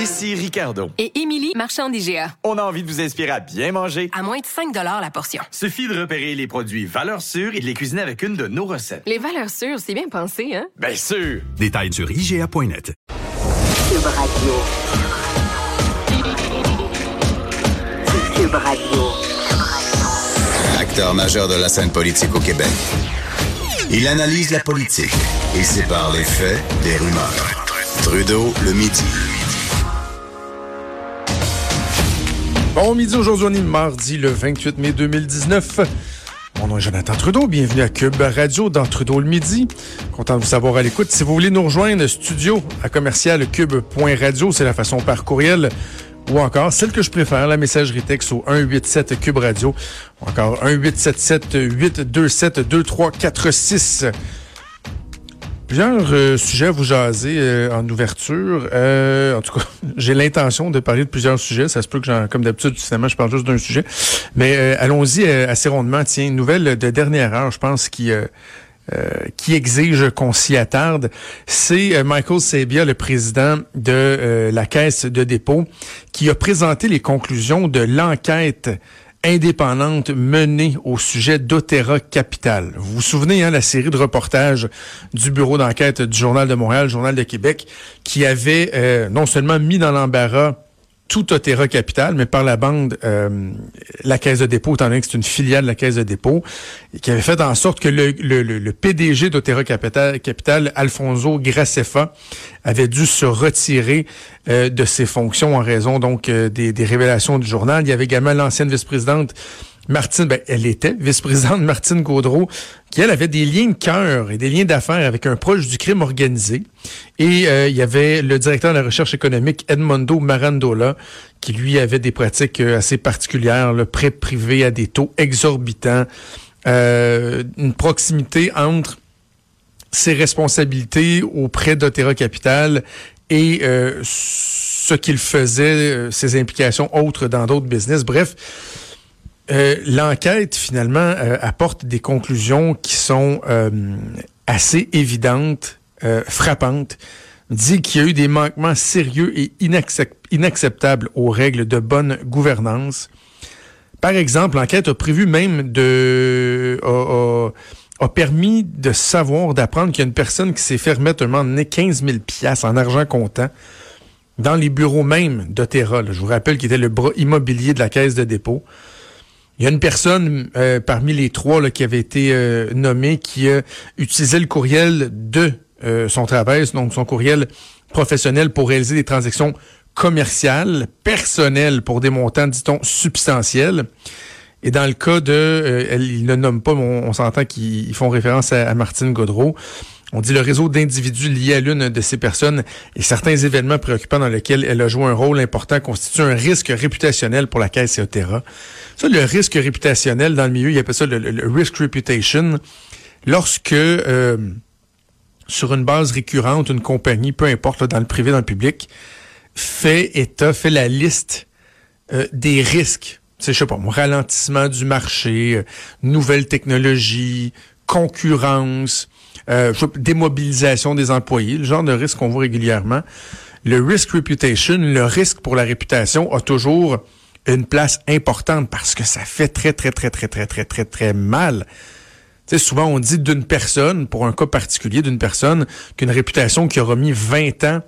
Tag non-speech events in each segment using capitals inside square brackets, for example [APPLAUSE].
Ici Ricardo. Et Émilie, marchand d'IGA. On a envie de vous inspirer à bien manger. À moins de 5 la portion. Suffit de repérer les produits valeurs sûres et de les cuisiner avec une de nos recettes. Les valeurs sûres, c'est bien pensé, hein? Bien sûr! Détails sur IGA.net. Cube Radio. Cube Radio. Acteur majeur de la scène politique au Québec. Il analyse la politique et sépare les faits des rumeurs. Trudeau le midi. Bon midi aujourd'hui, mardi le 28 mai 2019. Mon nom est Jonathan Trudeau. Bienvenue à Cube Radio dans Trudeau le midi. Content de vous savoir à l'écoute. Si vous voulez nous rejoindre, studio à commercial cube.radio, c'est la façon par courriel ou encore celle que je préfère, la messagerie texte au 187 Cube Radio ou encore 1877 827 2346. Plusieurs euh, sujets à vous jaser euh, en ouverture. Euh, en tout cas, [LAUGHS] j'ai l'intention de parler de plusieurs sujets. Ça se peut que, comme d'habitude, finalement, je parle juste d'un sujet. Mais allons-y assez rondement. Tiens, une nouvelle de dernière heure, je pense, qui... qui exige qu'on s'y attarde, c'est Michael Sabia, le président de la Caisse de dépôt, qui a présenté les conclusions de l'enquête indépendante menée au sujet d'Otera Capital. Vous vous souvenez, hein, la série de reportages du bureau d'enquête du Journal de Montréal, Journal de Québec, qui avait euh, non seulement mis dans l'embarras tout Otera Capital, mais par la bande, euh, la Caisse de dépôt, étant donné que c'est une filiale de la Caisse de dépôt, qui avait fait en sorte que le, PDG d'Otera Capital, Alfonso Gracefa, avait dû se retirer euh, de ses fonctions en raison donc euh, des, révélations du journal. Il y avait également l'ancienne vice-présidente Martine, ben, elle était vice-présidente Martine Gaudreau, qui elle avait des liens de cœur et des liens d'affaires avec un proche du crime organisé. Et euh, il y avait le directeur de la recherche économique Edmondo Marandola, qui lui avait des pratiques euh, assez particulières, le prêt privé à des taux exorbitants, euh, une proximité entre ses responsabilités auprès d'Otera Capital et ce qu'il faisait, ses implications autres dans d'autres business. Bref, euh, l'enquête, finalement, euh, apporte des conclusions qui sont euh, assez évidentes, frappantes. Dit qu'il y a eu des manquements sérieux et inacceptables aux règles de bonne gouvernance. Par exemple, l'enquête a prévu même de... A, a, permis de savoir, d'apprendre qu'il y a une personne qui s'est fait remettre un moment donné 15 000 en argent comptant dans les bureaux même d'Otera. Je vous rappelle qu'il était le bras immobilier de la caisse de dépôt. Il y a une personne euh, parmi les trois là, qui avait été euh, nommée qui a utilisé le courriel de euh, son travail, donc son courriel professionnel pour réaliser des transactions commerciales, personnelles pour des montants, dit-on, substantiels. Et dans le cas de, elle, il ne nomme pas, mais on, s'entend qu'ils font référence à Martine Godreau. On dit le réseau d'individus liés à l'une de ces personnes et certains événements préoccupants dans lesquels elle a joué un rôle important constituent un risque réputationnel pour la Caisse et Ça, le risque réputationnel dans le milieu, il appelle ça le, risk reputation. Lorsque euh, sur une base récurrente, une compagnie, peu importe, dans le privé, dans le public, fait état, fait la liste euh, des risques. C'est, je sais pas, ralentissement du marché, euh, nouvelles technologies, concurrence, euh, démobilisation des employés, le genre de risque qu'on voit régulièrement. Le risk reputation, le risque pour la réputation a toujours une place importante parce que ça fait très, très, très, très, très, très, très, très mal. Tu souvent, on dit d'une personne, pour un cas particulier d'une personne, qu'une réputation qui aura mis 20 ans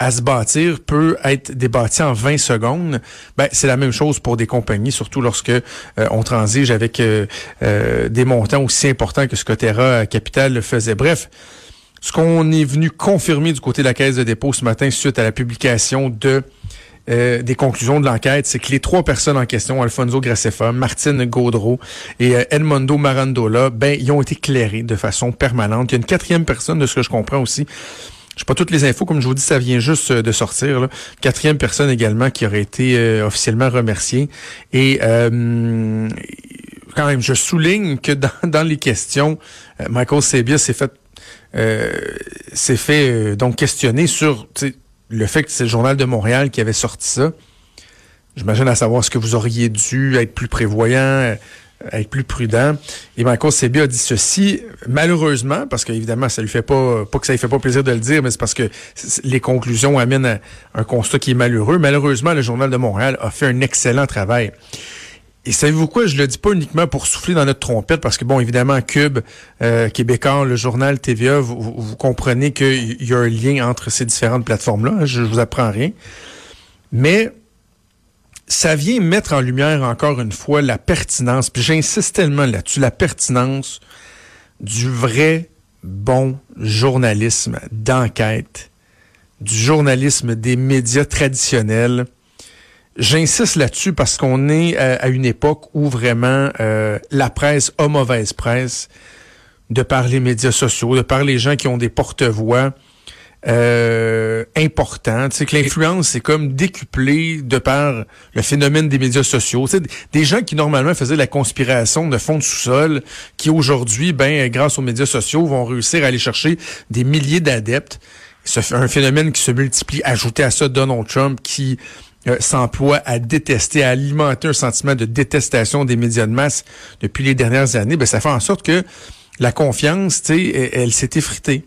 à se bâtir peut être débâti en 20 secondes, ben, c'est la même chose pour des compagnies, surtout lorsque euh, on transige avec euh, euh, des montants aussi importants que ce que Terra Capital le faisait. Bref, ce qu'on est venu confirmer du côté de la Caisse de dépôt ce matin suite à la publication de des conclusions de l'enquête, c'est que les trois personnes en question, Alfonso Gracefa, Martine Gaudreau et Edmondo Marandola, ben, ils ont été clairés de façon permanente. Il y a une quatrième personne, de ce que je comprends aussi, je pas toutes les infos, comme je vous dis, ça vient juste euh, de sortir. Quatrième personne également qui aurait été euh, officiellement remerciée. Et euh, quand même, je souligne que dans, [LAUGHS] dans les questions, Michael Sebia s'est fait s'est fait donc questionner sur le fait que c'est le journal de Montréal qui avait sorti ça. J'imagine à savoir ce que vous auriez dû être plus prévoyant, être plus prudent. Et Michael Sebi a dit ceci, malheureusement, parce qu'évidemment, ça lui fait pas, pas que ça lui fait pas plaisir de le dire, mais c'est parce que les conclusions amènent à un constat qui est malheureux. Malheureusement, le Journal de Montréal a fait un excellent travail. Et savez-vous quoi? Je le dis pas uniquement pour souffler dans notre trompette, parce que bon, évidemment, Cube, euh, Québécois, le journal TVA, vous, vous comprenez qu'il y a un lien entre ces différentes plateformes-là. Je, je vous apprends rien. Mais ça vient mettre en lumière encore une fois la pertinence, puis j'insiste tellement là-dessus, la pertinence du vrai bon journalisme d'enquête, du journalisme des médias traditionnels. J'insiste là-dessus parce qu'on est à, une époque où vraiment euh, la presse a mauvaise presse de par les médias sociaux, de par les gens qui ont des porte-voix euh, important. Tu que l'influence c'est comme décuplé de par le phénomène des médias sociaux. Tu des gens qui normalement faisaient la conspiration de fond de sous-sol, qui aujourd'hui, ben grâce aux médias sociaux, vont réussir à aller chercher des milliers d'adeptes. C'est un phénomène qui se multiplie. Ajouté à ça Donald Trump qui euh, s'emploie à détester, à alimenter un sentiment de détestation des médias de masse depuis les dernières années. Ben ça fait en sorte que la confiance, tu elle s'est effritée.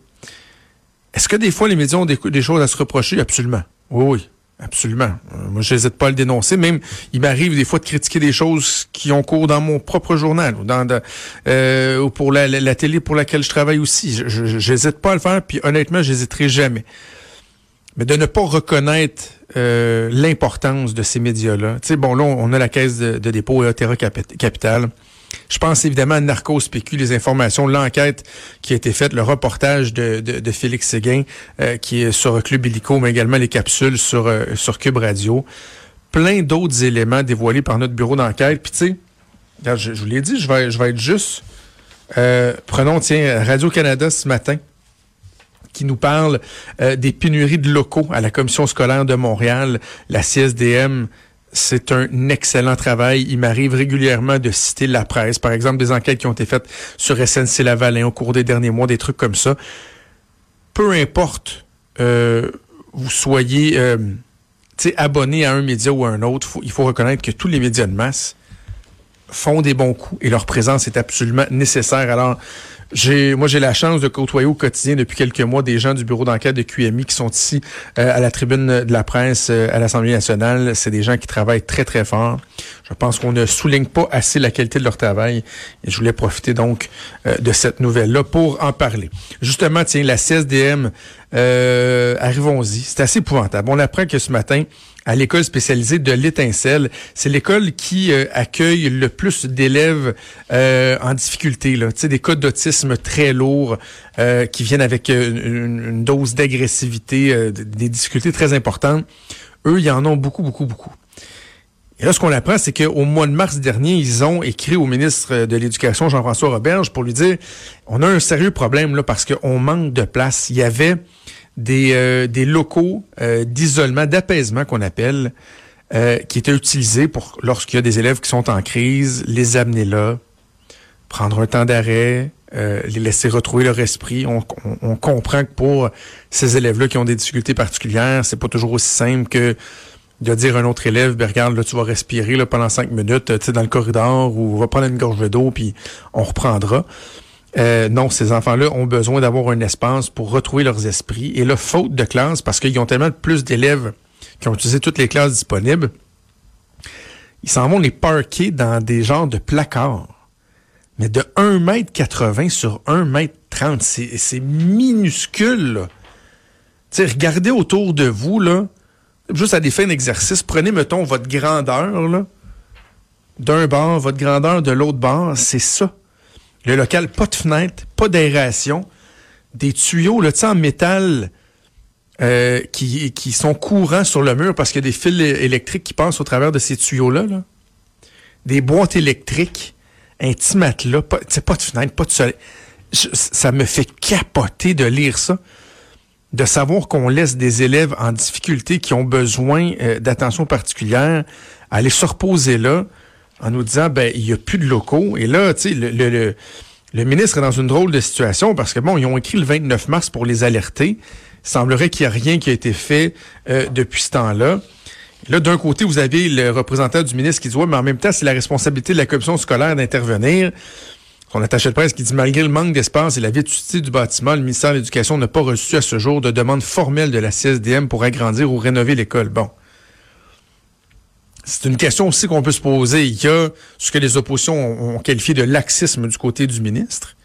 Est-ce que des fois les médias ont des, choses à se reprocher? Absolument. Oui, oui. Absolument. Euh, moi, je n'hésite pas à le dénoncer. Même, il m'arrive des fois de critiquer des choses qui ont cours dans mon propre journal ou dans euh, ou pour la, télé pour laquelle je travaille aussi. Je n'hésite pas à le faire, puis honnêtement, j'hésiterai jamais. Mais de ne pas reconnaître euh, l'importance de ces médias-là. Tu sais, bon, là, on a la caisse de, dépôt et Otera Capital. Je pense évidemment à Narcos PQ, les informations, l'enquête qui a été faite, le reportage de, de, Félix Séguin, euh, qui est sur Club Illico, mais également les capsules sur, euh, sur Cube Radio. Plein d'autres éléments dévoilés par notre bureau d'enquête. Puis tu sais, je, vous l'ai dit, je vais, je vais être juste. Euh, prenons, tiens, Radio-Canada ce matin qui nous parle des pénuries de locaux à la commission scolaire de Montréal, la CSDM c'est un excellent travail. Il m'arrive régulièrement de citer la presse, par exemple des enquêtes qui ont été faites sur SNC Lavalin au cours des derniers mois, des trucs comme ça. Peu importe, euh, vous soyez euh, abonné à un média ou à un autre, il faut reconnaître que tous les médias de masse font des bons coups et leur présence est absolument nécessaire. Alors, j'ai, moi, j'ai la chance de côtoyer au quotidien depuis quelques mois des gens du bureau d'enquête de QMI qui sont ici euh, à la tribune de la presse euh, à l'Assemblée nationale. C'est des gens qui travaillent très, très fort. Je pense qu'on ne souligne pas assez la qualité de leur travail. Et je voulais profiter donc euh, de cette nouvelle-là pour en parler. Justement, tiens, la CSDM, arrivons-y. C'est assez épouvantable. On apprend que ce matin, à l'école spécialisée de l'Étincelle. C'est l'école qui euh, accueille le plus d'élèves euh, en difficulté, là. des cas d'autisme très lourds euh, qui viennent avec une, dose d'agressivité, des difficultés très importantes. Eux, ils en ont beaucoup, beaucoup, beaucoup. Et là, ce qu'on apprend, c'est qu'au mois de mars dernier, ils ont écrit au ministre de l'Éducation, Jean-François Roberge, pour lui dire, on a un sérieux problème là parce qu'on manque de place. Il y avait des, euh, des locaux euh, d'isolement, d'apaisement qu'on appelle, euh, qui étaient utilisés pour lorsqu'il y a des élèves qui sont en crise, les amener là, prendre un temps d'arrêt, les laisser retrouver leur esprit. On, on, comprend que pour ces élèves-là qui ont des difficultés particulières, c'est pas toujours aussi simple que de dire à un autre élève, ben regarde, là, tu vas respirer là, pendant cinq minutes tu sais, dans le corridor ou va prendre une gorge d'eau, puis on reprendra. Euh, non, ces enfants-là ont besoin d'avoir un espace pour retrouver leurs esprits. Et là, faute de classe, parce qu'ils ont tellement plus d'élèves qui ont utilisé toutes les classes disponibles, ils s'en vont les parquer dans des genres de placards. Mais de 1,80 m sur 1,30 m, c'est minuscule. Là. regardez autour de vous, là, juste à des fins d'exercice, prenez, mettons, votre grandeur, d'un bord, votre grandeur de l'autre bord, c'est ça. Le local, pas de fenêtre, pas d'aération, des tuyaux, le en métal euh, qui, qui sont courants sur le mur parce qu'il y a des fils électriques qui passent au travers de ces tuyaux-là. Des boîtes électriques, un petit matelas, pas, pas de fenêtre, pas de soleil. ça me fait capoter de lire ça de savoir qu'on laisse des élèves en difficulté qui ont besoin euh, d'attention particulière aller se reposer là, en nous disant ben il y a plus de locaux et là tu sais le, le, le, ministre est dans une drôle de situation parce que bon ils ont écrit le 29 mars pour les alerter. Il semblerait qu'il n'y a rien qui a été fait euh, depuis ce temps-là. Là, d'un côté, vous avez le représentant du ministre qui dit, mais en même temps, c'est la responsabilité de la commission scolaire d'intervenir. Son attaché de presse qui dit, malgré le manque d'espace et la vétusté du bâtiment, le ministère de l'Éducation n'a pas reçu à ce jour de demande formelle de la CSDM pour agrandir ou rénover l'école. Bon. C'est une question aussi qu'on peut se poser. Il y a ce que les oppositions ont, qualifié de laxisme du côté du ministre.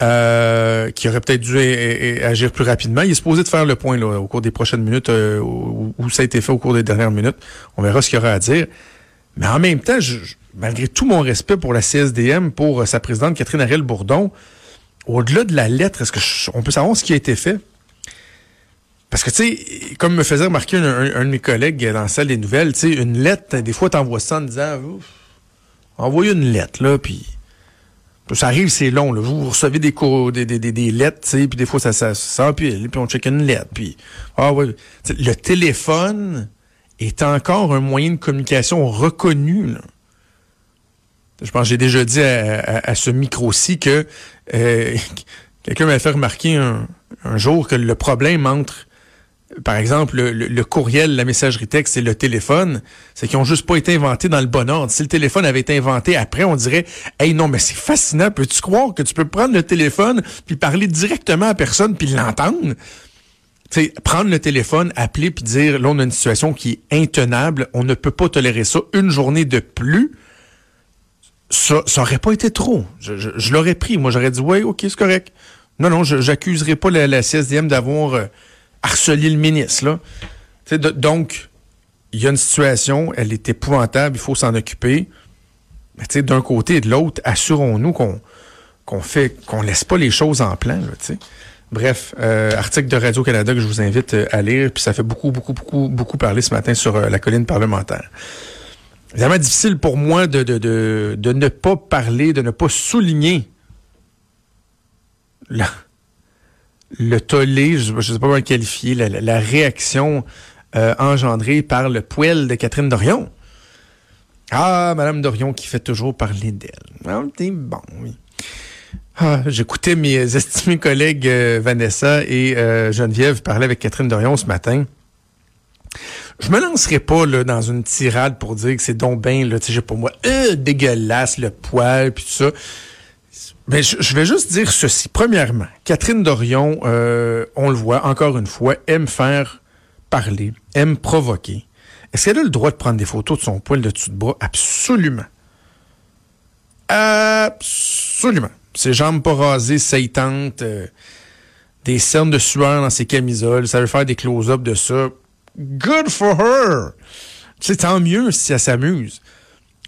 Euh, qui aurait peut-être dû agir plus rapidement. Il est supposé de faire le point là, au cours des prochaines minutes, euh, où, ça a été fait au cours des dernières minutes. On verra ce qu'il y aura à dire. Mais en même temps, je- malgré tout mon respect pour la CSDM, pour euh, sa présidente Catherine Ariel-Bourdon, au-delà de la lettre, est-ce que je- on peut savoir ce qui a été fait? Parce que, tu sais, comme me faisait remarquer un, de mes collègues dans la salle des nouvelles, tu sais, une lettre, des fois, t'envoies ça en disant, envoyez une lettre, là, puis ça arrive, c'est long. Là. Vous, recevez des, des, des, des, lettres, tu sais, puis des fois, ça, ça, ça puis on check une lettre, puis... Ah ouais. Le téléphone est encore un moyen de communication reconnu. Là. Je pense que j'ai déjà dit à, ce micro-ci que euh, [LAUGHS] quelqu'un m'a fait remarquer un, jour que le problème entre par exemple, le, courriel, la messagerie texte et le téléphone, c'est qu'ils ont juste pas été inventés dans le bon ordre. Si le téléphone avait été inventé après, on dirait, hey non, mais c'est fascinant. Peux-tu croire que tu peux prendre le téléphone puis parler directement à personne puis l'entendre? Tu sais, prendre le téléphone, appeler puis dire, là, on a une situation qui est intenable, on ne peut pas tolérer ça une journée de plus. Ça, ça aurait pas été trop. Je, l'aurais pris. Moi, j'aurais dit, ouais, ok, c'est correct. Non, non, j'accuserai pas la, la CSDM d'avoir euh, harcelé le ministre, là. Donc, il y a une situation, elle est épouvantable, il faut s'en occuper. Mais d'un côté et de l'autre, assurons-nous qu'on fait, qu'on laisse pas les choses en plan, là. Bref, euh, article de Radio-Canada que je vous invite euh, à lire, puis ça fait beaucoup, beaucoup, beaucoup, beaucoup parler ce matin sur la colline parlementaire. Évidemment, difficile pour moi de, de, de, de ne pas parler, de ne pas souligner la- le tollé, je ne sais pas comment le qualifier, la, réaction euh, engendrée par le poêle de Catherine Dorion. Ah, Madame Dorion qui fait toujours parler d'elle. Ah, c'est bon, oui. Ah, J'écoutais mes estimés collègues euh, Vanessa et euh, Geneviève parler avec Catherine Dorion ce matin. Je me lancerai pas là, dans une tirade pour dire que c'est donc ben, là, tu sais, pour moi, euh, dégueulasse, le poil, puis ça. Mais je, vais juste dire ceci. Premièrement, Catherine Dorion, euh, on le voit encore une fois, aime faire parler, aime provoquer. Est-ce qu'elle a le droit de prendre des photos de son poil de dessous de bras? Absolument. Absolument. Ses jambes pas rasées, saillantes, euh, des cernes de sueur dans ses camisoles, ça veut faire des close-ups de ça. Good for her! Sais, tant mieux si elle s'amuse.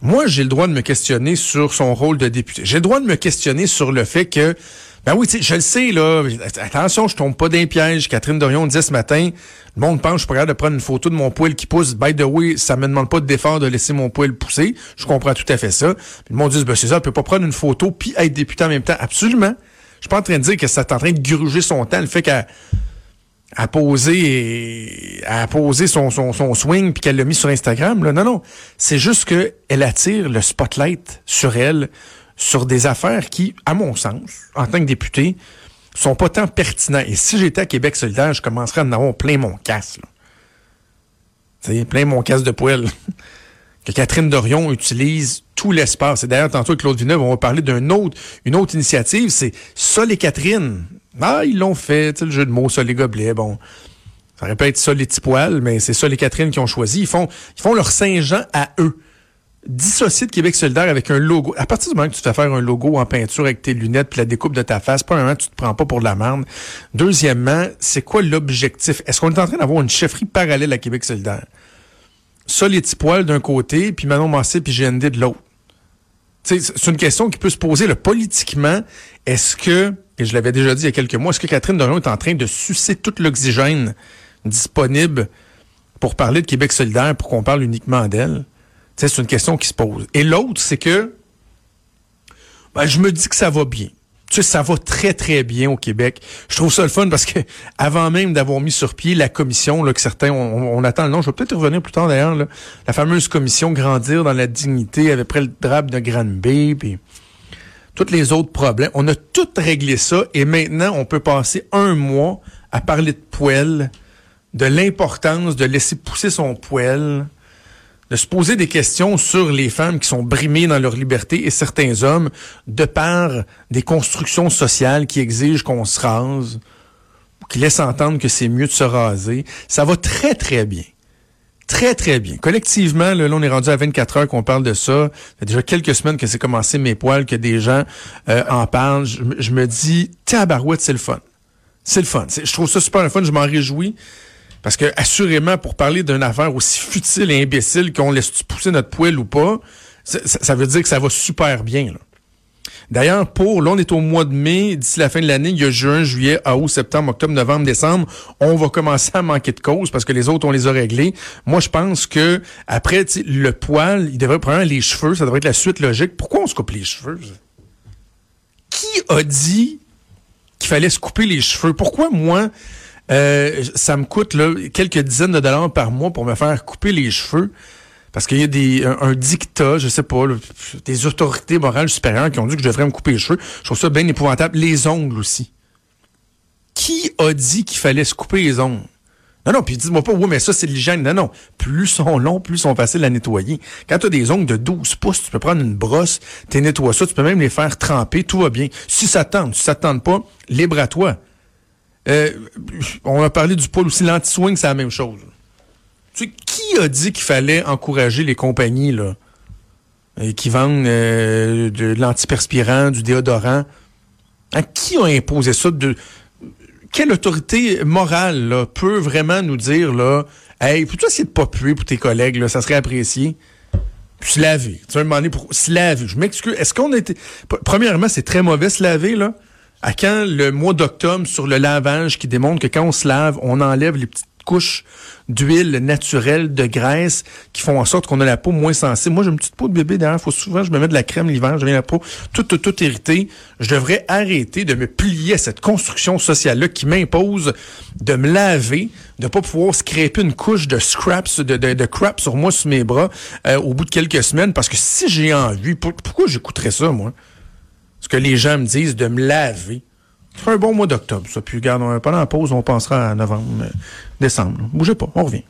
Moi, j'ai le droit de me questionner sur son rôle de député. J'ai le droit de me questionner sur le fait que, ben oui, je le sais, là, attention, je tombe pas d'un piège. Catherine Dorion disait ce matin, le monde pense que je capable de prendre une photo de mon poil qui pousse. By the way, ça me demande pas d'effort de laisser mon poil pousser. Je comprends tout à fait ça. Le monde dit, ben c'est ça, elle peut pas prendre une photo puis être député en même temps. Absolument. Je suis pas en train de dire que c'est en train de gruger son temps, le fait qu'elle a posé a posé son, son, swing puis qu'elle l'a mis sur Instagram. Là. Non, non. C'est juste que elle attire le spotlight sur elle, sur des affaires qui, à mon sens, en tant que député, sont pas tant pertinents. Et si j'étais à Québec solidaire, je commencerais à en avoir plein mon casse. Là. Tu sais, plein mon casse de poêle. [LAUGHS] Catherine Dorion utilise tout l'espace. Et d'ailleurs, tantôt, Claude Villeneuve, on va parler d'une autre, une autre initiative, c'est Sol et Catherine. Ah, ils l'ont fait, tu le jeu de mots, Sol et Gobelet, bon. Ça aurait pu être Sol et Petits Poils, mais c'est Sol et Catherine qui ont choisi. Ils font, leur Saint-Jean à eux. Dissocié de Québec solidaire avec un logo. À partir du moment que tu te fais faire un logo en peinture avec tes lunettes puis la découpe de ta face, premièrement, tu te prends pas pour de la merde. Deuxièmement, c'est quoi l'objectif? Est-ce qu'on est en train d'avoir une chefferie parallèle à Québec solidaire? Ça, les petits poils d'un côté, puis Manon Massé puis GND de l'autre. C'est une question qui peut se poser politiquement. Est-ce que, et je l'avais déjà dit il y a quelques mois, est-ce que Catherine Dorion est en train de sucer tout l'oxygène disponible pour parler de Québec solidaire, pour qu'on parle uniquement d'elle? C'est une question qui se pose. Et l'autre, c'est que ben, je me dis que ça va bien. Tu sais, ça va très, très bien au Québec. Je trouve ça le fun parce que avant même d'avoir mis sur pied la commission, là, que certains, on, attend le nom, je vais peut-être revenir plus tard d'ailleurs, la fameuse commission Grandir dans la dignité avec près le drape de Granby, puis tous les autres problèmes. On a tout réglé ça et maintenant, on peut passer un mois à parler de poêle de l'importance de laisser pousser son poêle, de se poser des questions sur les femmes qui sont brimées dans leur liberté et certains hommes de par des constructions sociales qui exigent qu'on se rase, qui laissent entendre que c'est mieux de se raser. Ça va très, très bien. Très, très bien. Collectivement, là, on est rendu à 24 heures qu'on parle de ça. Ça fait déjà quelques semaines que c'est commencé mes poils, que des gens euh, en parlent. Je, je me dis, tabarouette, c'est le fun. C'est le fun. Je trouve ça super le fun. Je m'en réjouis. Parce que, assurément, pour parler d'une affaire aussi futile et imbécile qu'on laisse pousser notre poêle ou pas, ça, veut dire que ça va super bien. D'ailleurs, pour, là, on est au mois de mai, d'ici la fin de l'année, il y a juin, juillet, août, septembre, octobre, novembre, décembre, on va commencer à manquer de cause parce que les autres, on les a réglés. Moi, je pense que, après, le poil, il devrait prendre les cheveux, ça devrait être la suite logique. Pourquoi on se coupe les cheveux? Qui a dit qu'il fallait se couper les cheveux? Pourquoi, moi, euh, ça me coûte là, quelques dizaines de dollars par mois pour me faire couper les cheveux. Parce qu'il y a des, un, dictat, je sais pas, des autorités morales supérieures qui ont dit que je devrais me couper les cheveux. Je trouve ça bien épouvantable. Les ongles aussi. Qui a dit qu'il fallait se couper les ongles? Non, non, puis dis-moi pas, oui, mais ça, c'est l'hygiène. Non, non. Plus sont longs, plus sont faciles à nettoyer. Quand tu as des ongles de 12 pouces, tu peux prendre une brosse, tu nettoies ça, tu peux même les faire tremper, tout va bien. Si ça tente, si ça tente pas, libre à toi. Euh, on a parlé du poil aussi, l'anti-swing, c'est la même chose. Tu sais, qui a dit qu'il fallait encourager les compagnies là, euh, qui vendent euh, de, l'antiperspirant, du déodorant? À qui a imposé ça? De, quelle autorité morale peut vraiment nous dire là, Hey, peux-tu essayer de pas puer pour tes collègues, ça serait apprécié? Puis se laver. Tu vas me demander pour se laver. Je m'excuse. Est-ce qu'on a été. Premièrement, c'est très mauvais se laver, là à quand le mois d'octobre sur le lavage qui démontre que quand on se lave, on enlève les petites couches d'huile naturelle, de graisse, qui font en sorte qu'on a la peau moins sensible? Moi, j'ai une petite peau de bébé derrière. Faut souvent, je me mets de la crème l'hiver, j'ai la peau toute, toute, irritée. Je devrais arrêter de me plier à cette construction sociale-là qui m'impose de me laver, de pas pouvoir scraper une couche de scraps, de, de, de crap sur moi, sur mes bras, euh, au bout de quelques semaines. Parce que si j'ai envie, pourquoi j'écouterais ça, moi? Ce que les gens me disent de me laver. C'est un bon mois d'octobre, ça. Puis, regarde, pendant la pause, on pensera à novembre, décembre. Bougez pas, on revient.